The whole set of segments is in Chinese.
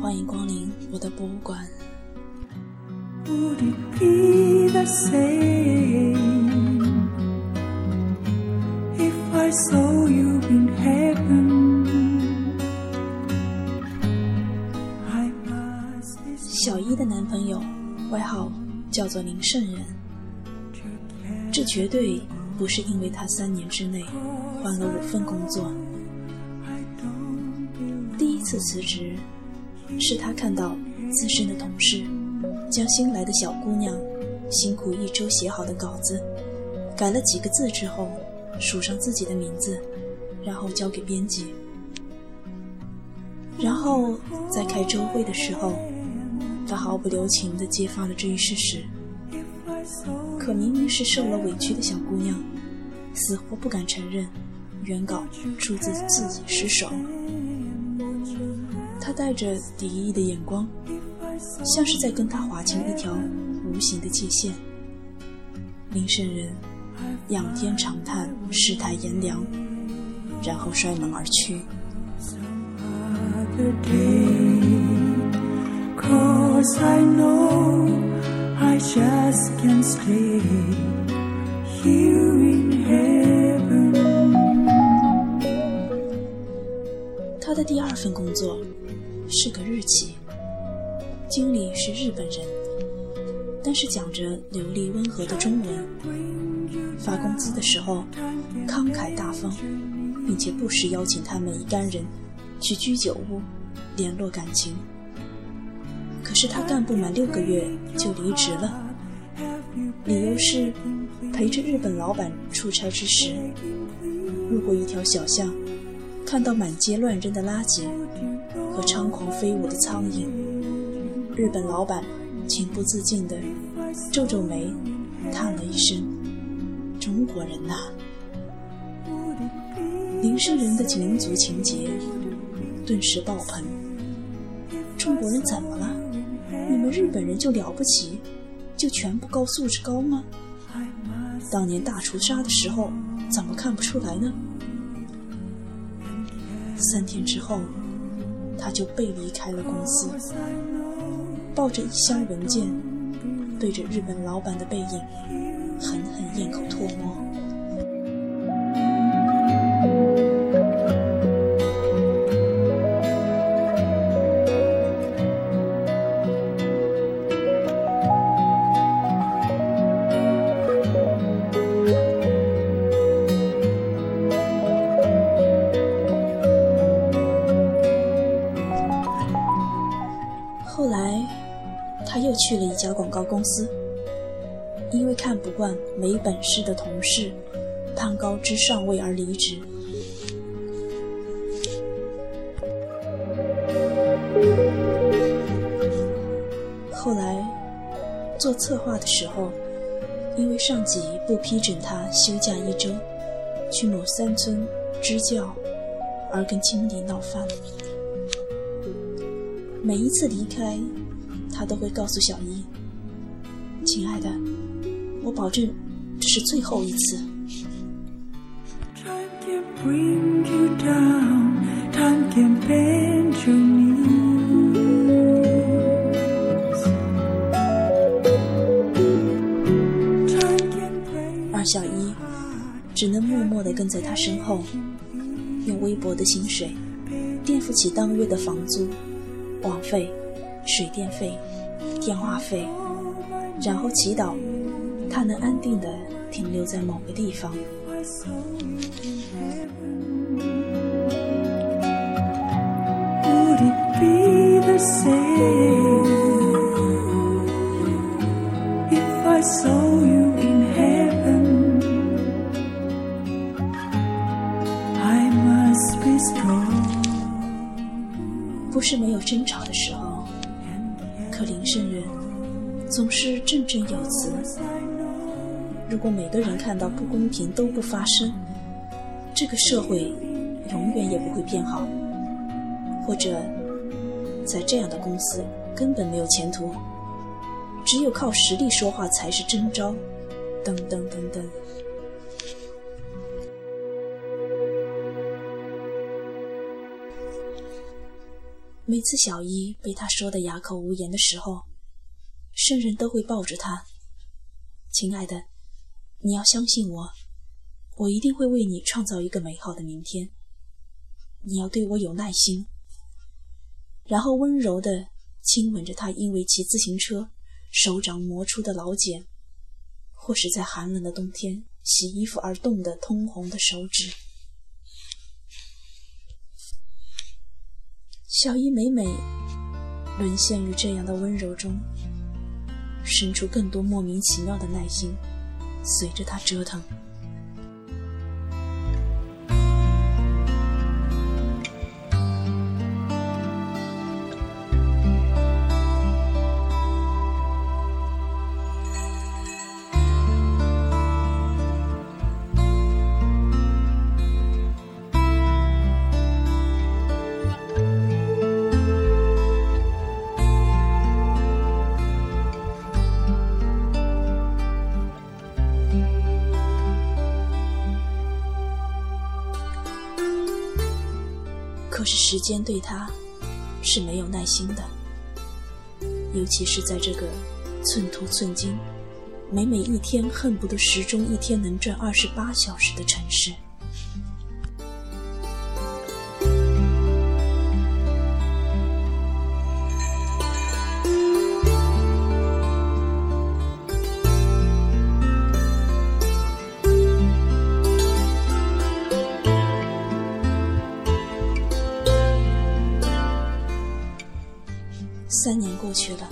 欢迎光临我的博物馆。小一的男朋友外号叫做林圣人，这绝对不是因为他三年之内换了五份工作。次辞职，是他看到资深的同事将新来的小姑娘辛苦一周写好的稿子改了几个字之后，署上自己的名字，然后交给编辑。然后在开周会的时候，他毫不留情地揭发了这一事实。可明明是受了委屈的小姑娘，死活不敢承认原稿出自自己失手。他带着敌意的眼光，像是在跟他划清一条无形的界限。林圣人仰天长叹，世态炎凉，然后摔门而去。他的第二份工作。是个日企，经理是日本人，但是讲着流利温和的中文。发工资的时候慷慨大方，并且不时邀请他们一干人去居酒屋联络感情。可是他干不满六个月就离职了，理由是陪着日本老板出差之时，路过一条小巷，看到满街乱扔的垃圾。和猖狂飞舞的苍蝇，日本老板情不自禁地皱皱眉，叹了一声：“中国人呐！”林圣人的民族情节顿时爆棚。中国人怎么了？你们日本人就了不起？就全部高素质高吗？当年大屠杀的时候，怎么看不出来呢？三天之后。他就被离开了公司，抱着一箱文件，对着日本老板的背影，狠狠咽口唾沫。又去了一家广告公司，因为看不惯没本事的同事攀高枝上位而离职。后来做策划的时候，因为上级不批准他休假一周去某山村支教，而跟经理闹翻。每一次离开。他都会告诉小一：“亲爱的，我保证这是最后一次。”而小一只能默默地跟在他身后，用微薄的薪水垫付起当月的房租、网费。水电费、电话费，然后祈祷他能安定的停留在某个地方。不是没有争吵的时候。总是振振有词。如果每个人看到不公平都不发声，这个社会永远也不会变好。或者，在这样的公司根本没有前途，只有靠实力说话才是真招。等等等等。每次小伊被他说的哑口无言的时候，圣人都会抱着他：“亲爱的，你要相信我，我一定会为你创造一个美好的明天。你要对我有耐心。”然后温柔地亲吻着他因为骑自行车手掌磨出的老茧，或是在寒冷的冬天洗衣服而冻得通红的手指。小伊每每沦陷于这样的温柔中，生出更多莫名其妙的耐心，随着他折腾。时间对他是没有耐心的，尤其是在这个寸土寸金、每每一天恨不得时钟一天能转二十八小时的城市。三年过去了，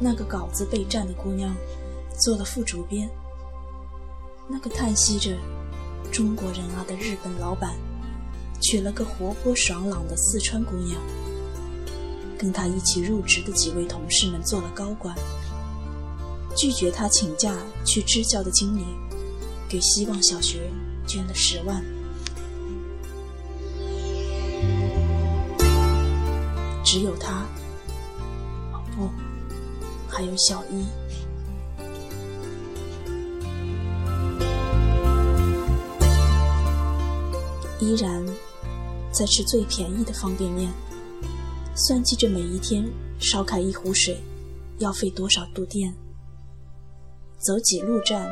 那个稿子备战的姑娘做了副主编，那个叹息着“中国人啊”的日本老板娶了个活泼爽朗的四川姑娘，跟他一起入职的几位同事们做了高管，拒绝他请假去支教的经理给希望小学捐了十万，只有他。哦不，还有小一，依然在吃最便宜的方便面，算计着每一天烧开一壶水要费多少度电，走几路站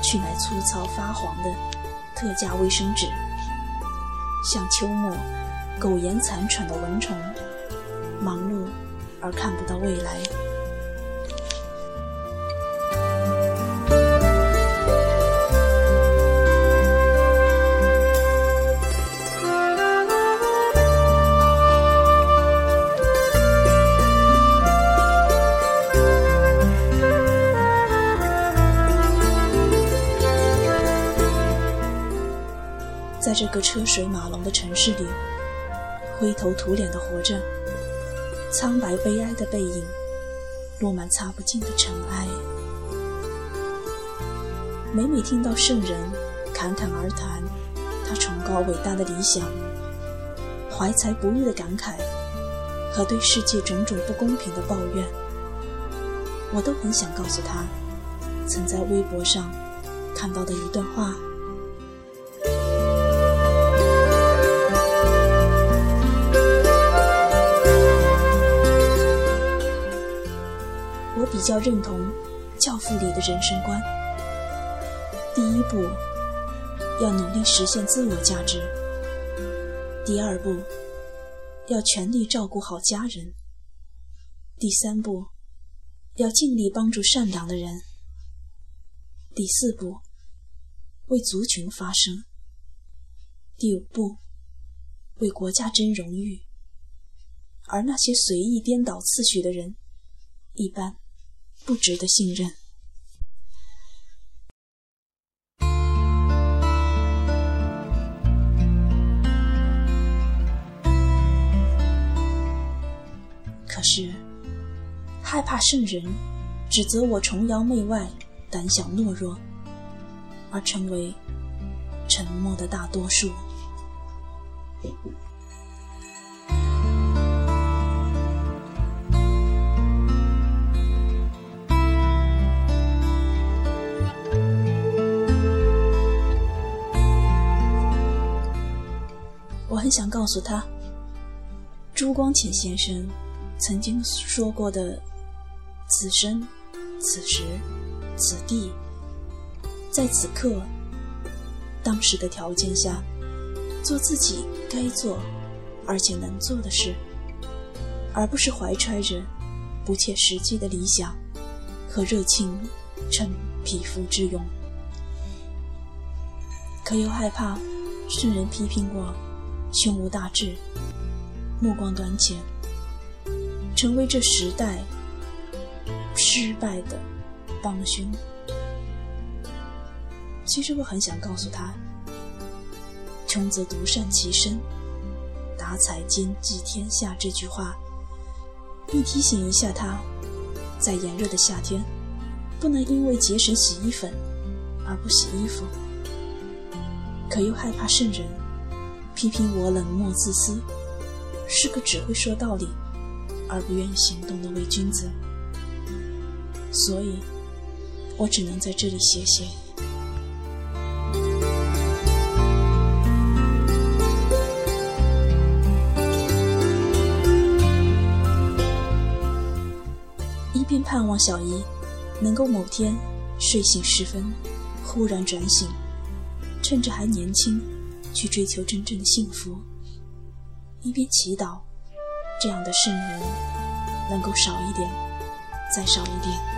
去买粗糙发黄的特价卫生纸，像秋末苟延残喘的蚊虫，忙碌。而看不到未来。在这个车水马龙的城市里，灰头土脸的活着。苍白悲哀的背影，落满擦不尽的尘埃。每每听到圣人侃侃而谈他崇高伟大的理想、怀才不遇的感慨和对世界种种不公平的抱怨，我都很想告诉他，曾在微博上看到的一段话。我比较认同《教父》里的人生观：第一步，要努力实现自我价值；第二步，要全力照顾好家人；第三步，要尽力帮助善良的人；第四步，为族群发声；第五步，为国家争荣誉。而那些随意颠倒次序的人，一般。不值得信任。可是，害怕圣人指责我崇洋媚外、胆小懦弱，而成为沉默的大多数。想告诉他，朱光潜先生曾经说过的：“此生、此时、此地，在此刻、当时的条件下，做自己该做而且能做的事，而不是怀揣着不切实际的理想和热情逞匹夫之勇。”可又害怕圣人批评我胸无大志、目光短浅，成为这时代失败的帮凶。其实我很想告诉他：“穷则独善其身，达才兼济天下。”这句话，并提醒一下他，在炎热的夏天，不能因为节省洗衣粉而不洗衣服。可又害怕渗人批评我冷漠自私，是个只会说道理而不愿意行动的伪君子，所以，我只能在这里写写。一边盼望小姨能够某天睡醒时分忽然转醒。趁着还年轻，去追求真正的幸福。一边祈祷，这样的圣人能够少一点，再少一点。